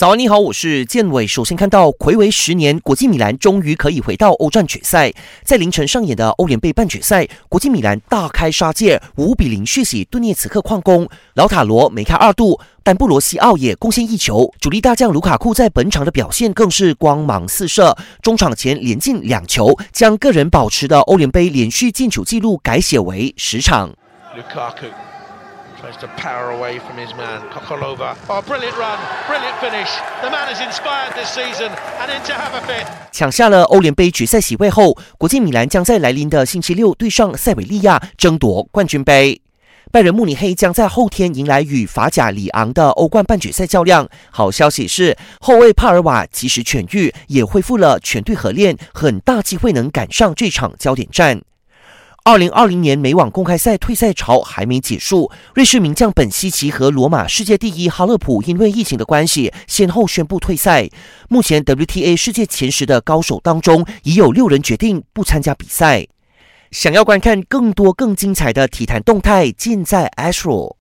早安，你好，我是建伟。首先看到，魁违十年，国际米兰终于可以回到欧战决赛。在凌晨上演的欧联杯半决赛，国际米兰大开杀戒，五比零血洗顿涅茨克矿工。老塔罗梅开二度，但布罗西奥也贡献一球。主力大将卢卡库在本场的表现更是光芒四射，中场前连进两球，将个人保持的欧联杯连续进球纪录改写为十场。卢卡库。Tries to power away from his man. Kokolova. Oh, brilliant run, brilliant finish. The man is inspired this season and into have a fit. 抢下了欧联杯决赛席位后，国际米兰将在来临的星期六对上塞维利亚争夺冠军杯。拜仁慕尼黑将在后天迎来与法甲里昂的欧冠半决赛较量。好消息是，后卫帕尔瓦及时痊愈，也恢复了全队合练，很大机会能赶上这场焦点战。二零二零年美网公开赛退赛潮还没结束，瑞士名将本西奇和罗马世界第一哈勒普因为疫情的关系，先后宣布退赛。目前 WTA 世界前十的高手当中，已有六人决定不参加比赛。想要观看更多更精彩的体坛动态，尽在 Astro。